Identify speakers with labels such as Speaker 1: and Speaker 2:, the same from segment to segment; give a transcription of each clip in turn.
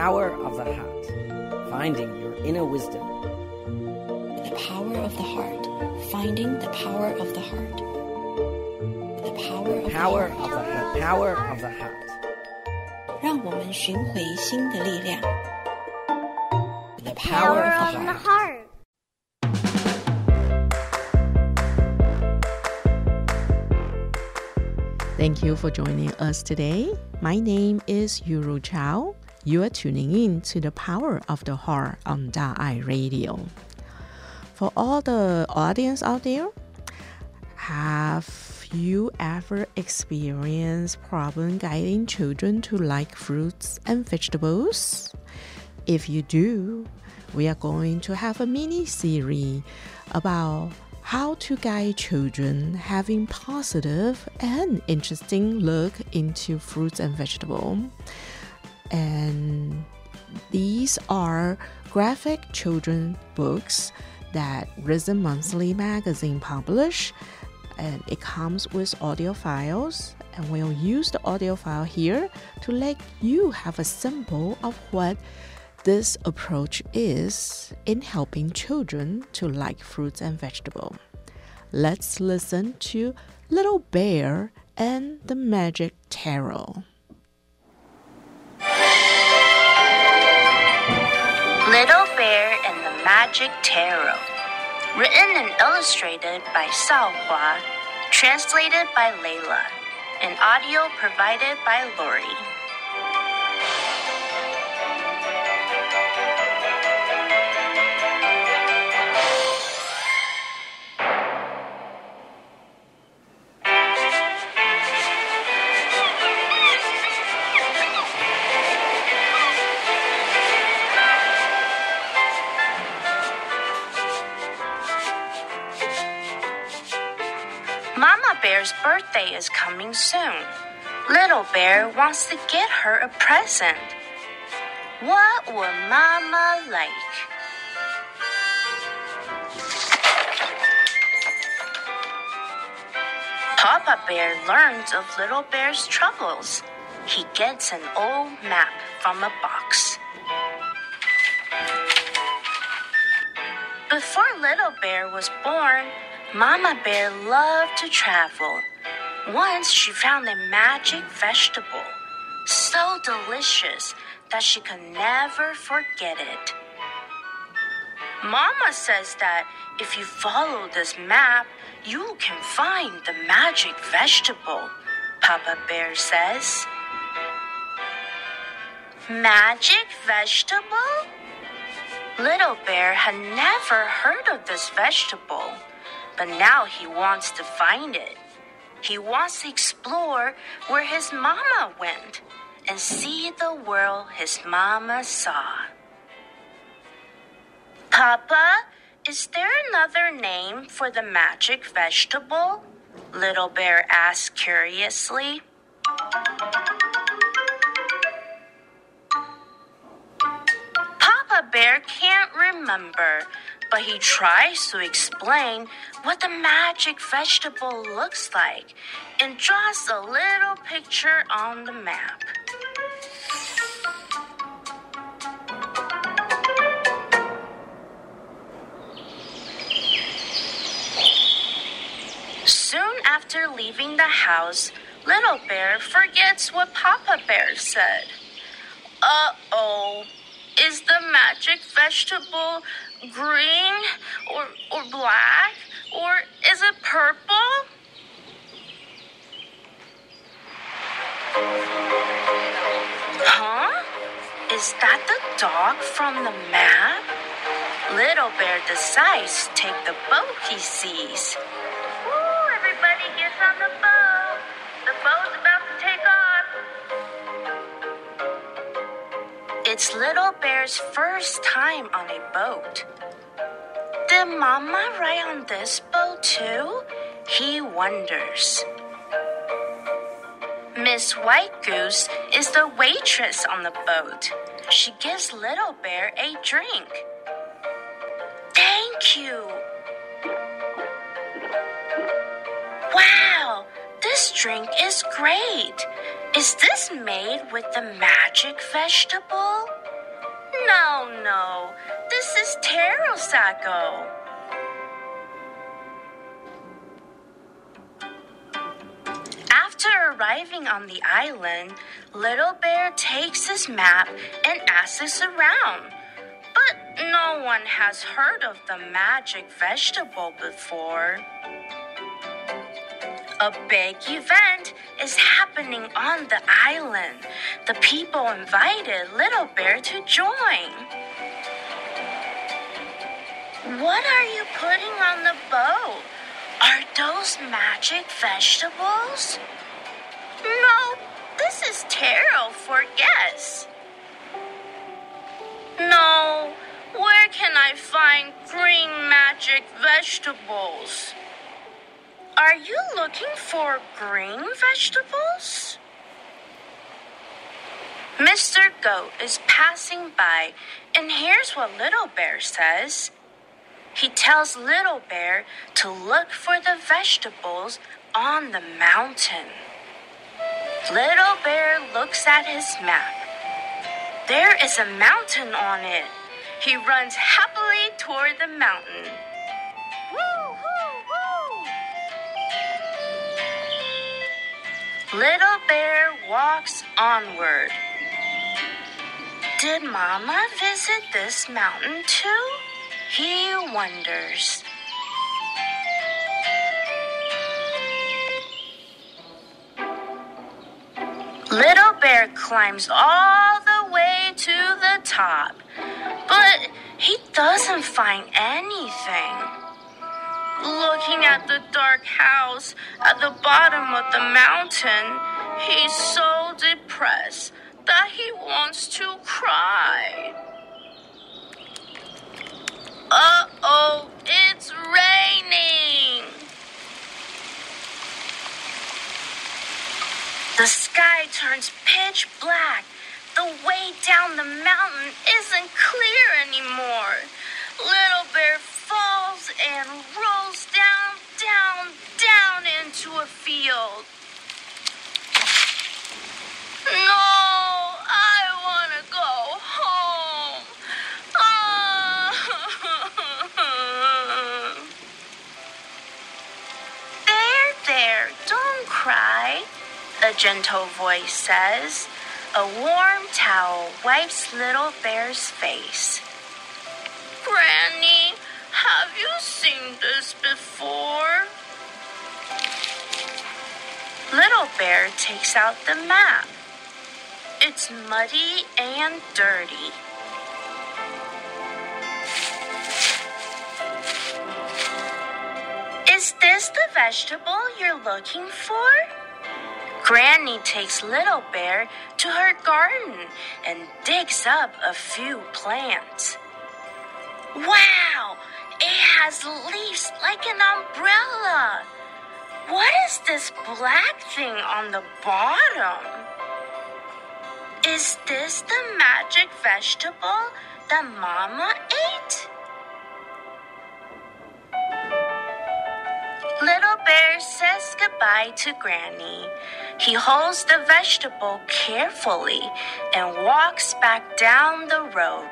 Speaker 1: power of the heart, finding your inner wisdom.
Speaker 2: The power of the heart, finding the power of the heart. The power of
Speaker 1: Power
Speaker 2: the
Speaker 1: of
Speaker 2: heart.
Speaker 1: the, the power of the heart.
Speaker 2: 让我们寻回心的力量。The
Speaker 1: power
Speaker 2: power
Speaker 1: of
Speaker 2: of
Speaker 1: the
Speaker 2: the heart.
Speaker 3: heart.
Speaker 4: Thank you for joining us today. My name is Yuru Chao. You are tuning in to the Power of the Heart on Da Ai Radio. For all the audience out there, have you ever experienced problem guiding children to like fruits and vegetables? If you do, we are going to have a mini series about how to guide children having positive and interesting look into fruits and vegetable. And these are graphic children books that Rhythms Monthly magazine publish and it comes with audio files and we'll use the audio file here to let you have a symbol of what this approach is in helping children to like fruits and vegetables. Let's listen to Little Bear and the Magic Taro.
Speaker 3: Little Bear and the Magic Taro. Written and illustrated by Sao Hua. Translated by Layla. And audio provided by Lori. Coming soon. Little Bear wants to get her a present. What would Mama like? Papa Bear learns of Little Bear's troubles. He gets an old map from a box. Before Little Bear was born, Mama Bear loved to travel. Once she found a magic vegetable, so delicious that she could never forget it. Mama says that if you follow this map, you can find the magic vegetable, Papa Bear says. Magic vegetable? Little Bear had never heard of this vegetable, but now he wants to find it. He wants to explore where his mama went and see the world his mama saw. Papa, is there another name for the magic vegetable? Little Bear asked curiously. Papa Bear can't remember, but he tries to explain what the magic vegetable looks like and draws a little picture on the map. Soon after leaving the house, Little Bear forgets what Papa Bear said. Uh oh. Is the magic vegetable green or, or black or is it purple? Huh? Is that the dog from the map? Little Bear decides to take the boat he sees. It's Little Bear's first time on a boat. Did Mama ride on this boat too? He wonders. Miss White Goose is the waitress on the boat. She gives Little Bear a drink. Thank you. Wow, this drink is great. Is this made with the magic vegetable? Is. After arriving on the island, Little Bear takes his map and asks around. But no one has heard of the magic vegetable before. A big event is happening on the island. The people invited Little Bear to join. What are you putting on the boat? Are those magic vegetables? No, this is taro for guests. No, where can I find green magic vegetables? Are you looking for green vegetables? Mr. Goat is passing by and here's what Little Bear says. He tells Little Bear to look for the vegetables on the mountain. Little Bear looks at his map. There is a mountain on it. He runs happily toward the mountain. Woo, woo! Little Bear walks onward. Did Mama visit this mountain too? He wonders. Little Bear climbs all the way to the top, but he doesn't find anything. Looking at the dark house at the bottom of the mountain, he's so depressed that he wants to cry. Uh oh, it's raining. The sky turns pitch black. The way down the mountain isn't clear anymore. Little Bear falls and rolls down, down, down into a field. No, gentle voice says. A warm towel wipes Little Bear's face. Granny, have you seen this before? Little Bear takes out the map. It's muddy and dirty. Is this the vegetable you're looking for? Granny takes Little Bear to her garden and digs up a few plants. Wow! It has leaves like an umbrella. What is this black thing on the bottom? Is this the magic vegetable that Mama ate? Bear says goodbye to Granny. He holds the vegetable carefully and walks back down the road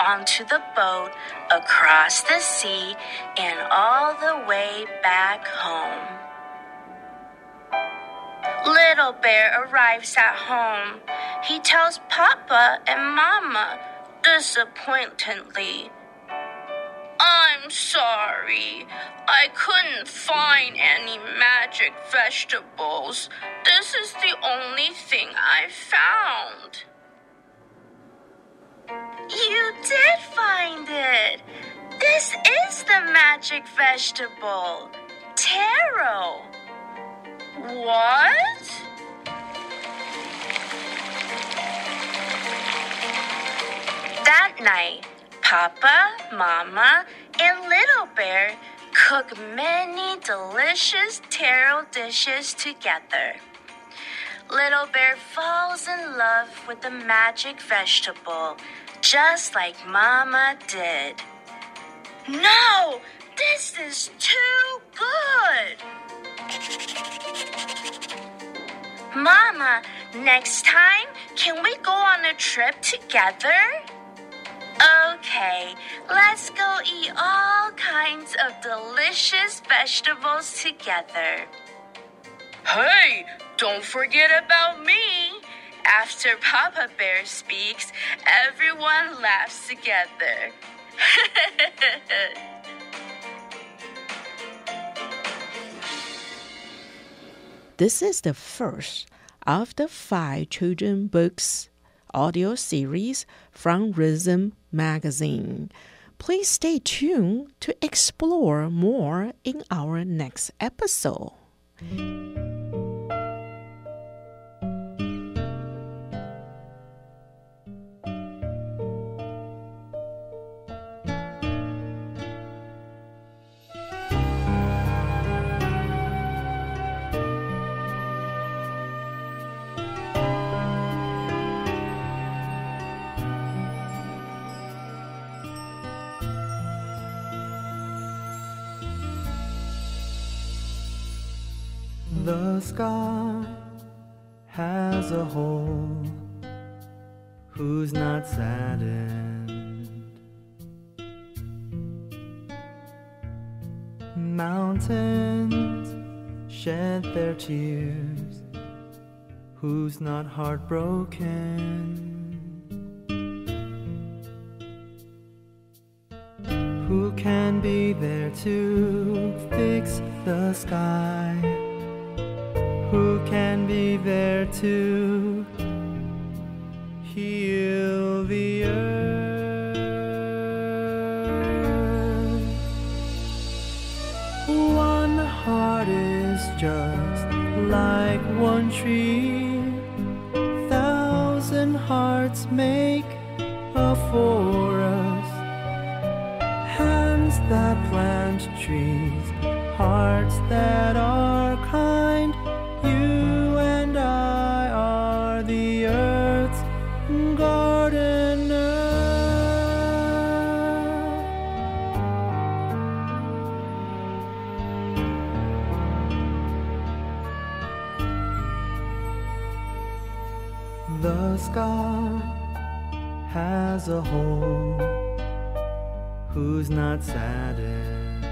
Speaker 3: onto the boat, across the sea, and all the way back home. Little Bear arrives at home. He tells Papa and Mama disappointedly. I'm sorry. I couldn't find any magic vegetables. This is the only thing I found. You did find it. This is the magic vegetable, taro. What? That night, Papa, Mama, and Little Bear cook many delicious taro dishes together. Little Bear falls in love with the magic vegetable, just like Mama did. No, this is too good. Mama, next time, can we go on a trip together? Okay, let's go eat all kinds of delicious vegetables together. Hey, don't forget about me. After Papa Bear speaks, everyone laughs together.
Speaker 4: This is the first of the five children books audio series from Rhythm Magazine. Please stay tuned to explore more in our next episode.
Speaker 5: The sky has a hole who's not saddened. Mountains shed their tears who's not heartbroken. Who can be there to fix the sky? One heart is just like one tree. Thousand hearts make a forest. Hands that plant trees, hearts that who's not saddened.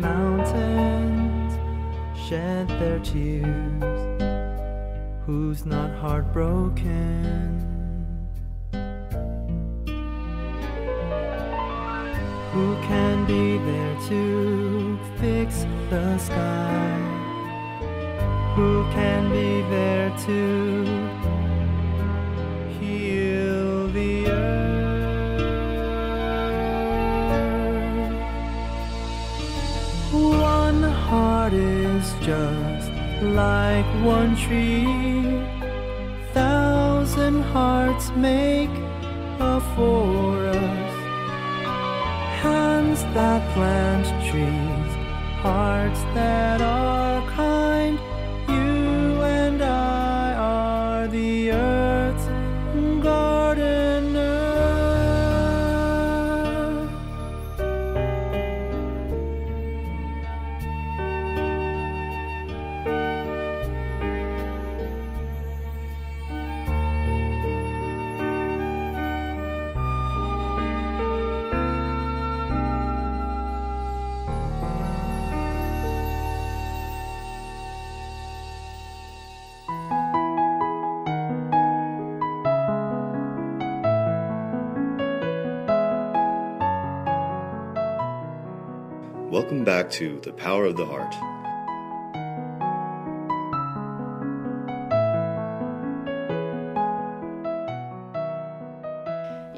Speaker 5: Mountains shed their tears, who's not heartbroken? Who can be there to fix the sky? Who can be there to just like one tree. Thousand hearts make a forest. Hands that plant trees, hearts that are
Speaker 6: Welcome back to The Power of the Heart.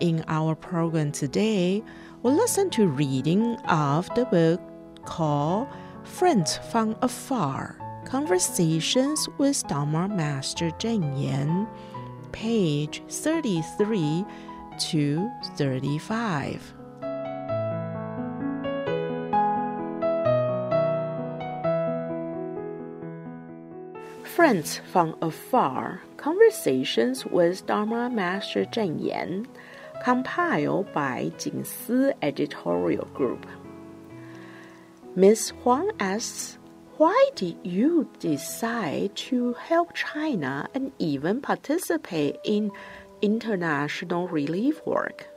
Speaker 4: In our program today, we'll listen to reading of the book called Friends from Afar Conversations with Dharma Master Cheng Yen, page 33 to 35. Friends from Afar Conversations with Dharma Master Cheng Yen, compiled by Jing Jingsi Editorial Group. Miss Huang asks, why did you decide to help China and even participate in international relief work?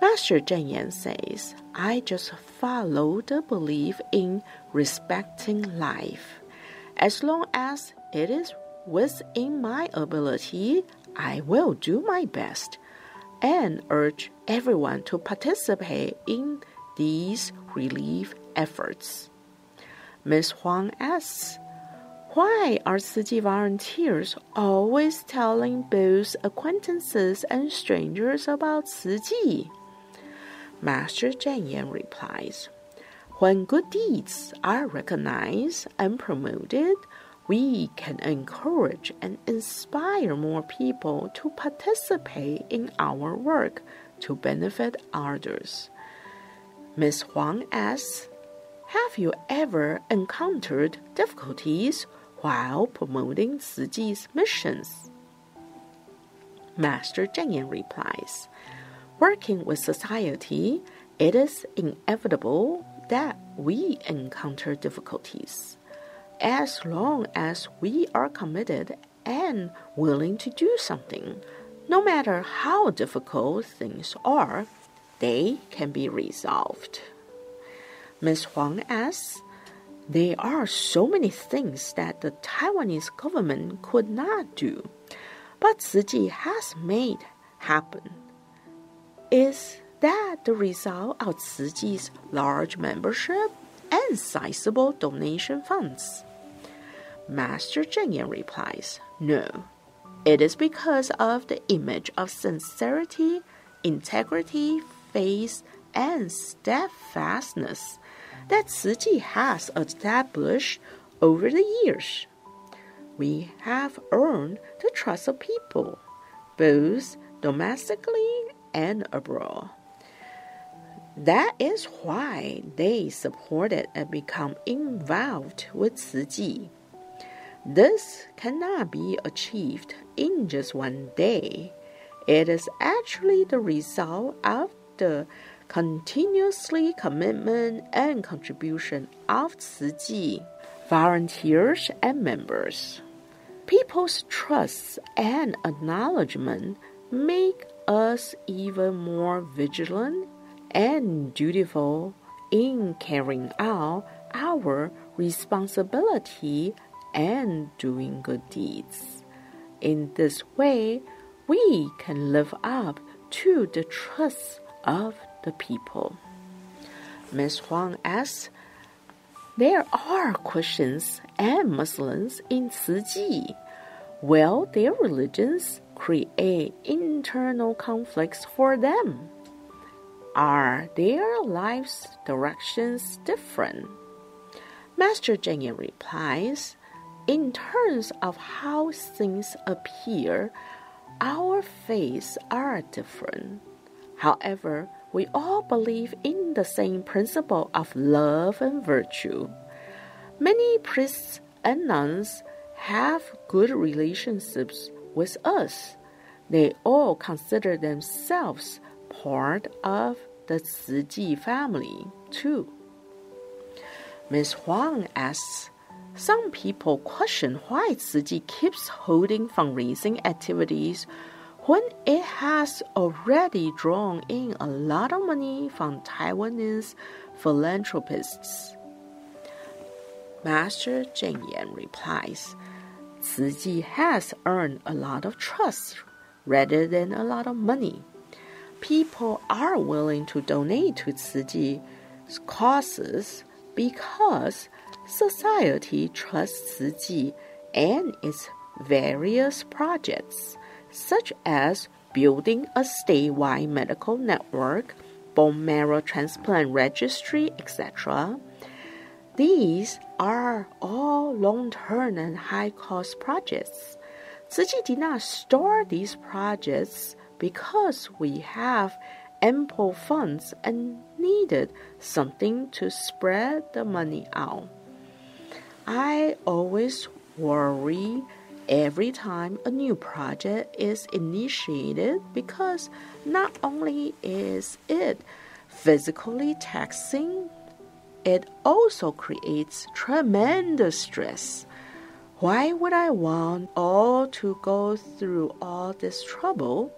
Speaker 4: Master Cheng Yen says, I just follow the belief in respecting life. As long as it is within my ability, I will do my best and urge everyone to participate in these relief efforts. Ms. Huang asks, why are Chi volunteers always telling both acquaintances and strangers about Chi? Master Cheng Yen replies, When good deeds are recognized and promoted, we can encourage and inspire more people to participate in our work to benefit others. Ms. Huang asks, have you ever encountered difficulties while promoting Chi's missions? Master Cheng Yen replies, Working with society, it is inevitable that we encounter difficulties. As long as we are committed and willing to do something, no matter how difficult things are, they can be resolved. Ms. Huang asks, There are so many things that the Taiwanese government could not do, but Tzu has made happen. Is that the result of Tzu large membership and sizable donation funds? Master Cheng Yen replies, No. It is because of the image of sincerity, integrity, faith, and steadfastness that Tzu has established over the years. We have earned the trust of people, both domestically and abroad. That is why they supported and become involved with Chi. This cannot be achieved in just one day. It is actually the result of the continuously commitment and contribution of Tzu volunteers and members. People's trust and acknowledgement make us even more vigilant and dutiful in carrying out our responsibility and doing good deeds. In this way, we can live up to the trust of the people. Ms. Huang asks, There are Christians and Muslims in Chi. Will their religions create internal conflicts for them? Are their lives' directions different? Master Cheng replies, In terms of how things appear, our faiths are different. However, we all believe in the same principle of love and virtue. Many priests and nuns have good relationships with us. They all consider themselves part of the Chi family, too. Ms. Huang asks, some people question why Tzu keeps holding fundraising activities when it has already drawn in a lot of money from Taiwanese philanthropists. Master Cheng Yen replies, Chi has earned a lot of trust rather than a lot of money. People are willing to donate to Chi's causes because society trusts Chi and its various projects such as building a statewide medical network, bone marrow transplant registry, etc. These are all long term and high cost projects. Tzu did not start these projects because we have ample funds and needed something to spread the money out. I always worry every time a new project is initiated because not only is it physically taxing it also creates tremendous stress. Why would I want all to go through all this trouble?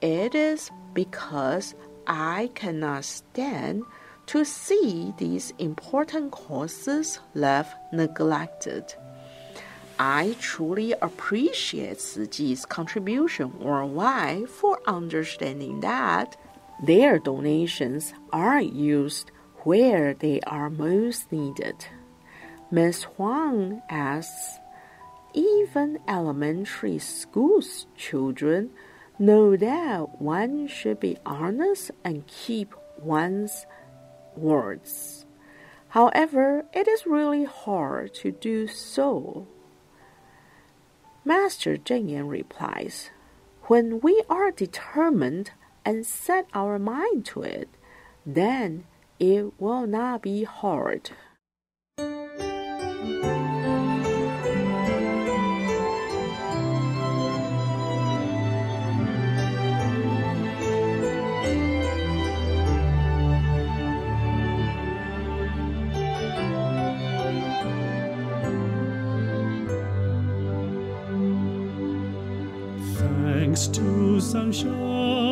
Speaker 4: It is because I cannot stand to see these important courses left neglected. I truly appreciate Tzu Chi's contribution worldwide for understanding that their donations are used where they are most needed. Ms. Huang asks, even elementary school's children know that one should be honest and keep one's words. However, it is really hard to do so. Master Cheng Yen replies, When we are determined and set our mind to it, then it will not be hard.
Speaker 7: Thanks to sunshine,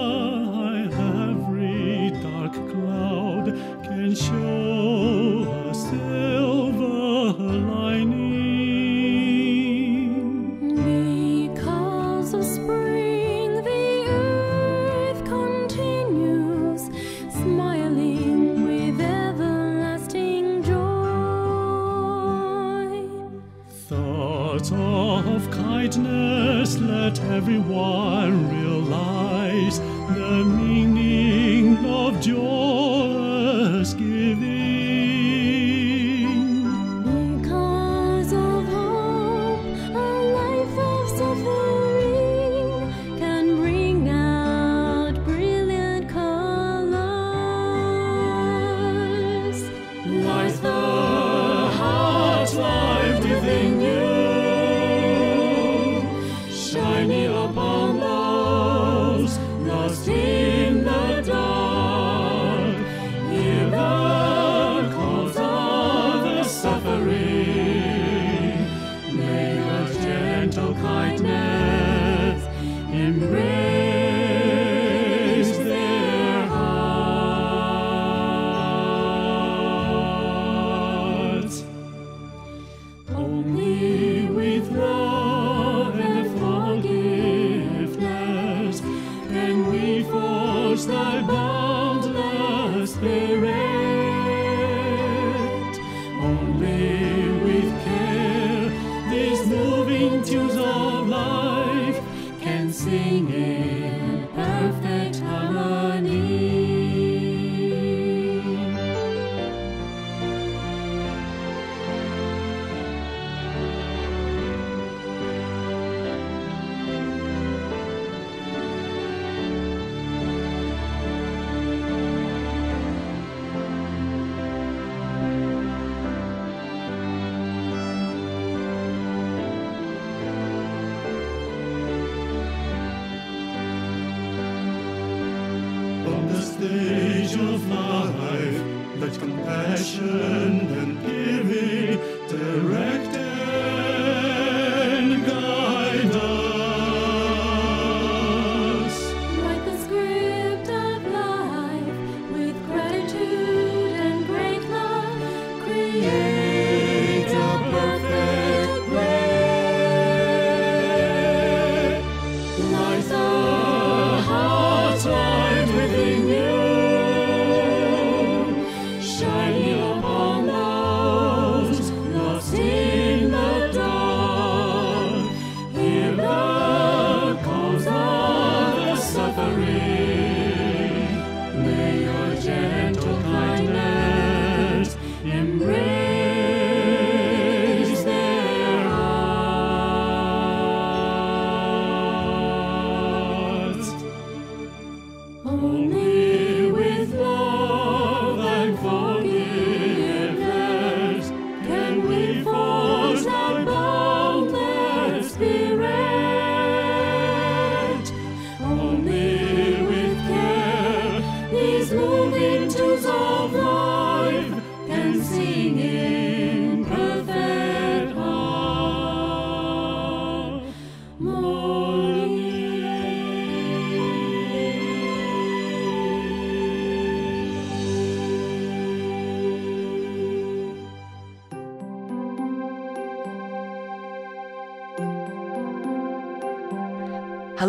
Speaker 7: moving tunes of life can sing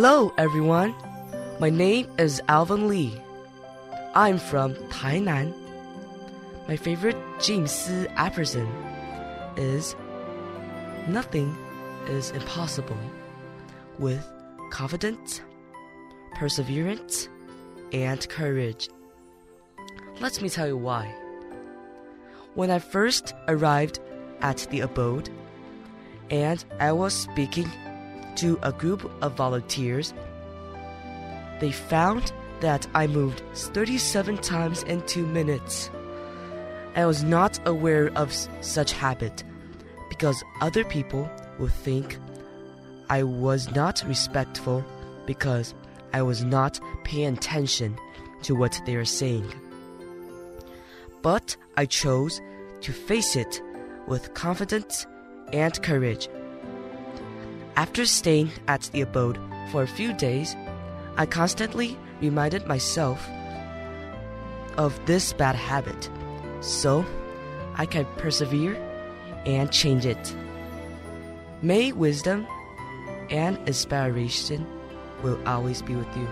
Speaker 8: Hello, everyone. My name is Alvin Lee. I'm from Tainan. My favorite Jing Si aphorism is Nothing is impossible with confidence, perseverance, and courage. Let me tell you why. When I first arrived at the abode, and I was speaking to a group of volunteers, they found that I moved 37 times in two minutes. I was not aware of such habit because other people would think I was not respectful because I was not paying attention to what they were saying. But I chose to face it with confidence and courage. After staying at the abode for a few days, I constantly reminded myself of this bad habit so I can persevere and change it. May wisdom and inspiration will always be with you.